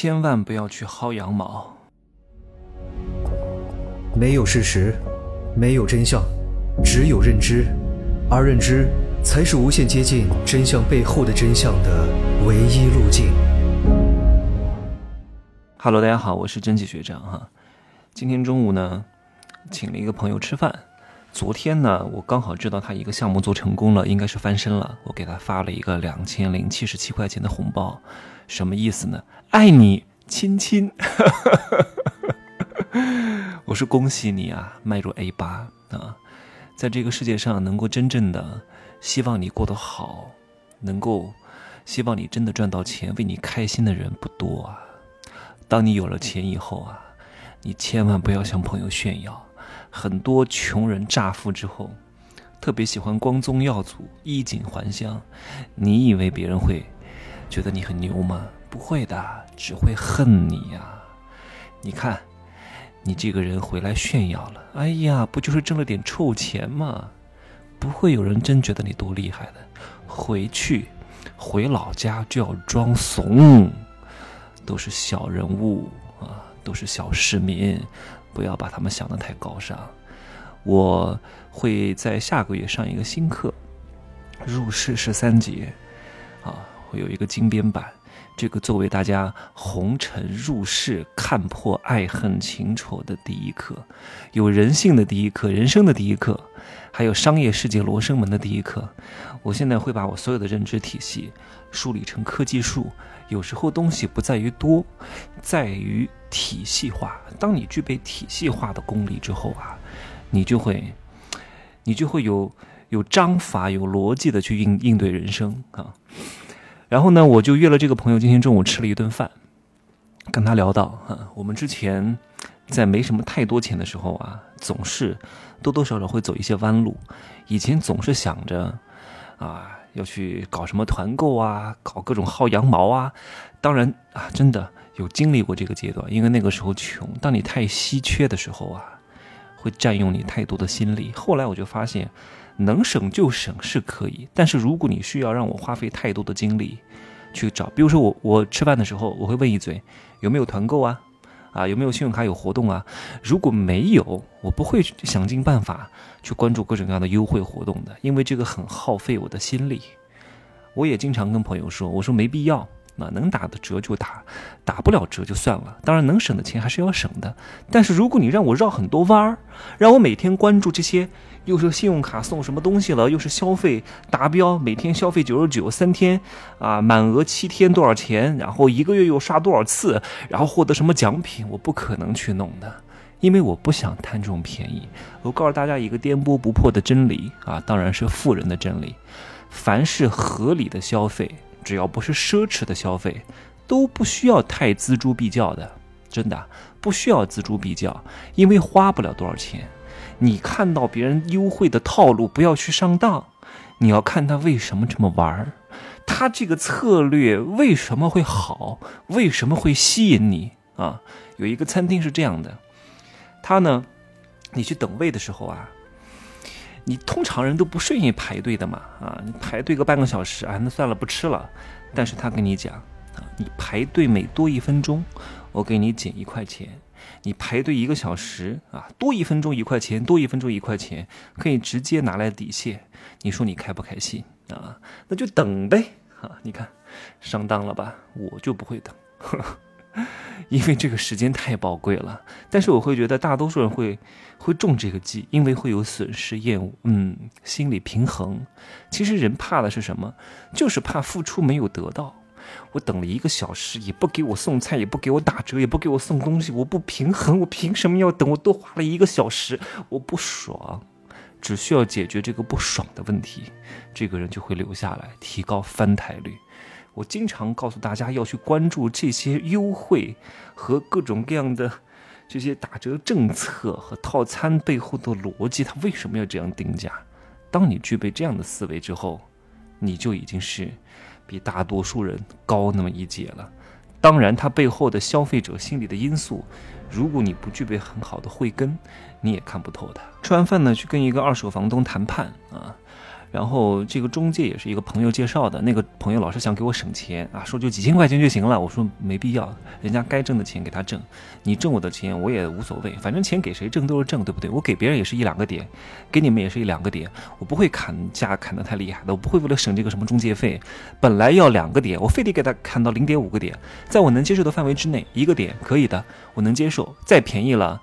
千万不要去薅羊毛。没有事实，没有真相，只有认知，而认知才是无限接近真相背后的真相的唯一路径。Hello，大家好，我是真气学长哈。今天中午呢，请了一个朋友吃饭。昨天呢，我刚好知道他一个项目做成功了，应该是翻身了，我给他发了一个两千零七十七块钱的红包。什么意思呢？爱你，亲亲。我说恭喜你啊，迈入 A 八啊，在这个世界上能够真正的希望你过得好，能够希望你真的赚到钱，为你开心的人不多啊。当你有了钱以后啊，你千万不要向朋友炫耀。很多穷人乍富之后，特别喜欢光宗耀祖、衣锦还乡。你以为别人会？觉得你很牛吗？不会的，只会恨你呀！你看，你这个人回来炫耀了，哎呀，不就是挣了点臭钱吗？不会有人真觉得你多厉害的。回去，回老家就要装怂，都是小人物啊，都是小市民，不要把他们想得太高尚。我会在下个月上一个新课，入世十三节，啊。会有一个精编版，这个作为大家红尘入世、看破爱恨情仇的第一课，有人性的第一课，人生的第一课，还有商业世界罗生门的第一课。我现在会把我所有的认知体系梳理成科技树。有时候东西不在于多，在于体系化。当你具备体系化的功力之后啊，你就会，你就会有有章法、有逻辑的去应应对人生啊。然后呢，我就约了这个朋友，今天中午吃了一顿饭，跟他聊到啊，我们之前在没什么太多钱的时候啊，总是多多少少会走一些弯路。以前总是想着啊，要去搞什么团购啊，搞各种薅羊毛啊。当然啊，真的有经历过这个阶段，因为那个时候穷。当你太稀缺的时候啊，会占用你太多的心力。后来我就发现。能省就省是可以，但是如果你需要让我花费太多的精力去找，比如说我我吃饭的时候，我会问一嘴有没有团购啊，啊有没有信用卡有活动啊？如果没有，我不会想尽办法去关注各种各样的优惠活动的，因为这个很耗费我的心力。我也经常跟朋友说，我说没必要。那能打的折就打，打不了折就算了。当然能省的钱还是要省的。但是如果你让我绕很多弯儿，让我每天关注这些，又是信用卡送什么东西了，又是消费达标，每天消费九十九，三天啊满额七天多少钱，然后一个月又刷多少次，然后获得什么奖品，我不可能去弄的，因为我不想贪这种便宜。我告诉大家一个颠簸不破的真理啊，当然是富人的真理，凡是合理的消费。只要不是奢侈的消费，都不需要太锱铢必较的，真的不需要锱铢必较，因为花不了多少钱。你看到别人优惠的套路，不要去上当。你要看他为什么这么玩儿，他这个策略为什么会好，为什么会吸引你啊？有一个餐厅是这样的，他呢，你去等位的时候啊。你通常人都不顺意排队的嘛，啊，你排队个半个小时啊，那算了，不吃了。但是他跟你讲，啊，你排队每多一分钟，我给你减一块钱；你排队一个小时啊，多一分钟一块钱，多一分钟一块钱，可以直接拿来抵现。你说你开不开心啊？那就等呗，啊，你看上当了吧？我就不会等。因为这个时间太宝贵了，但是我会觉得大多数人会会中这个计，因为会有损失、厌恶，嗯，心理平衡。其实人怕的是什么？就是怕付出没有得到。我等了一个小时，也不给我送菜，也不给我打折，也不给我送东西，我不平衡，我凭什么要等？我多花了一个小时，我不爽。只需要解决这个不爽的问题，这个人就会留下来，提高翻台率。我经常告诉大家要去关注这些优惠和各种各样的这些打折政策和套餐背后的逻辑，它为什么要这样定价？当你具备这样的思维之后，你就已经是比大多数人高那么一截了。当然，它背后的消费者心理的因素，如果你不具备很好的慧根，你也看不透的。吃完饭呢，去跟一个二手房东谈判啊。然后这个中介也是一个朋友介绍的，那个朋友老是想给我省钱啊，说就几千块钱就行了。我说没必要，人家该挣的钱给他挣，你挣我的钱我也无所谓，反正钱给谁挣都是挣，对不对？我给别人也是一两个点，给你们也是一两个点，我不会砍价砍得太厉害的，我不会为了省这个什么中介费，本来要两个点，我非得给他砍到零点五个点，在我能接受的范围之内，一个点可以的，我能接受，再便宜了。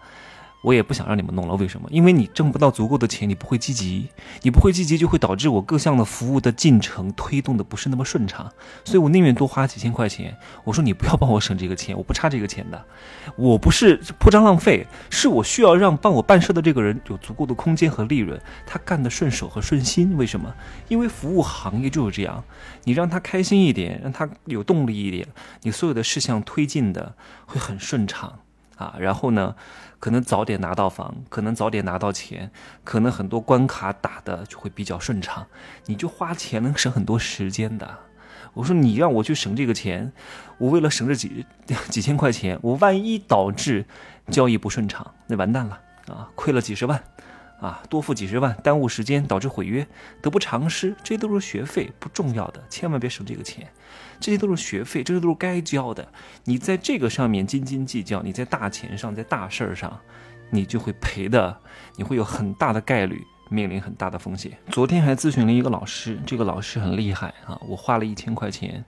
我也不想让你们弄了，为什么？因为你挣不到足够的钱，你不会积极，你不会积极，就会导致我各项的服务的进程推动的不是那么顺畅。所以我宁愿多花几千块钱。我说你不要帮我省这个钱，我不差这个钱的，我不是铺张浪费，是我需要让帮我办事的这个人有足够的空间和利润，他干的顺手和顺心。为什么？因为服务行业就是这样，你让他开心一点，让他有动力一点，你所有的事项推进的会很顺畅啊。然后呢？可能早点拿到房，可能早点拿到钱，可能很多关卡打的就会比较顺畅，你就花钱能省很多时间的。我说你让我去省这个钱，我为了省这几几千块钱，我万一导致交易不顺畅，那完蛋了啊，亏了几十万。啊，多付几十万，耽误时间，导致毁约，得不偿失，这些都是学费，不重要的，千万别省这个钱，这些都是学费，这些都是该交的。你在这个上面斤斤计较，你在大钱上，在大事儿上，你就会赔的，你会有很大的概率面临很大的风险。昨天还咨询了一个老师，这个老师很厉害啊，我花了一千块钱。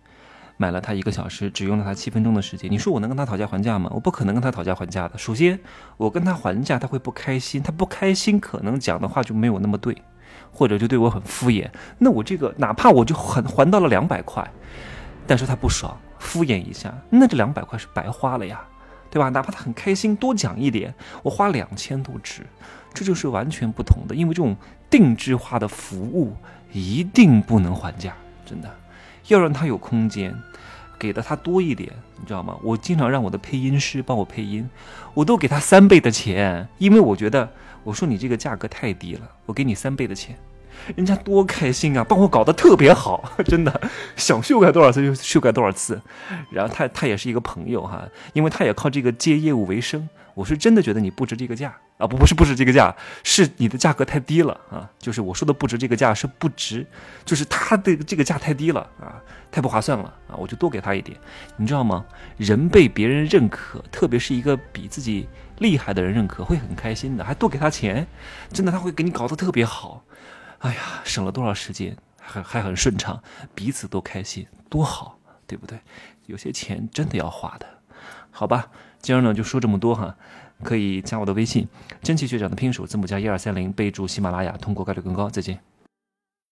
买了他一个小时，只用了他七分钟的时间。你说我能跟他讨价还价吗？我不可能跟他讨价还价的。首先，我跟他还价，他会不开心。他不开心，可能讲的话就没有那么对，或者就对我很敷衍。那我这个哪怕我就还还到了两百块，但是他不爽，敷衍一下，那这两百块是白花了呀，对吧？哪怕他很开心，多讲一点，我花两千都值。这就是完全不同的，因为这种定制化的服务一定不能还价，真的。要让他有空间，给的他多一点，你知道吗？我经常让我的配音师帮我配音，我都给他三倍的钱，因为我觉得，我说你这个价格太低了，我给你三倍的钱，人家多开心啊，帮我搞得特别好，真的，想修改多少次就修改多少次。然后他他也是一个朋友哈，因为他也靠这个接业务为生。我是真的觉得你不值这个价啊，不不是不值这个价，是你的价格太低了啊。就是我说的不值这个价是不值，就是他的这个价太低了啊，太不划算了啊，我就多给他一点，你知道吗？人被别人认可，特别是一个比自己厉害的人认可，会很开心的，还多给他钱，真的他会给你搞得特别好。哎呀，省了多少时间，还还很顺畅，彼此都开心，多好，对不对？有些钱真的要花的，好吧？今儿呢就说这么多哈，可以加我的微信，真奇学长的拼手字母加一二三零，备注喜马拉雅，通过概率更高。再见。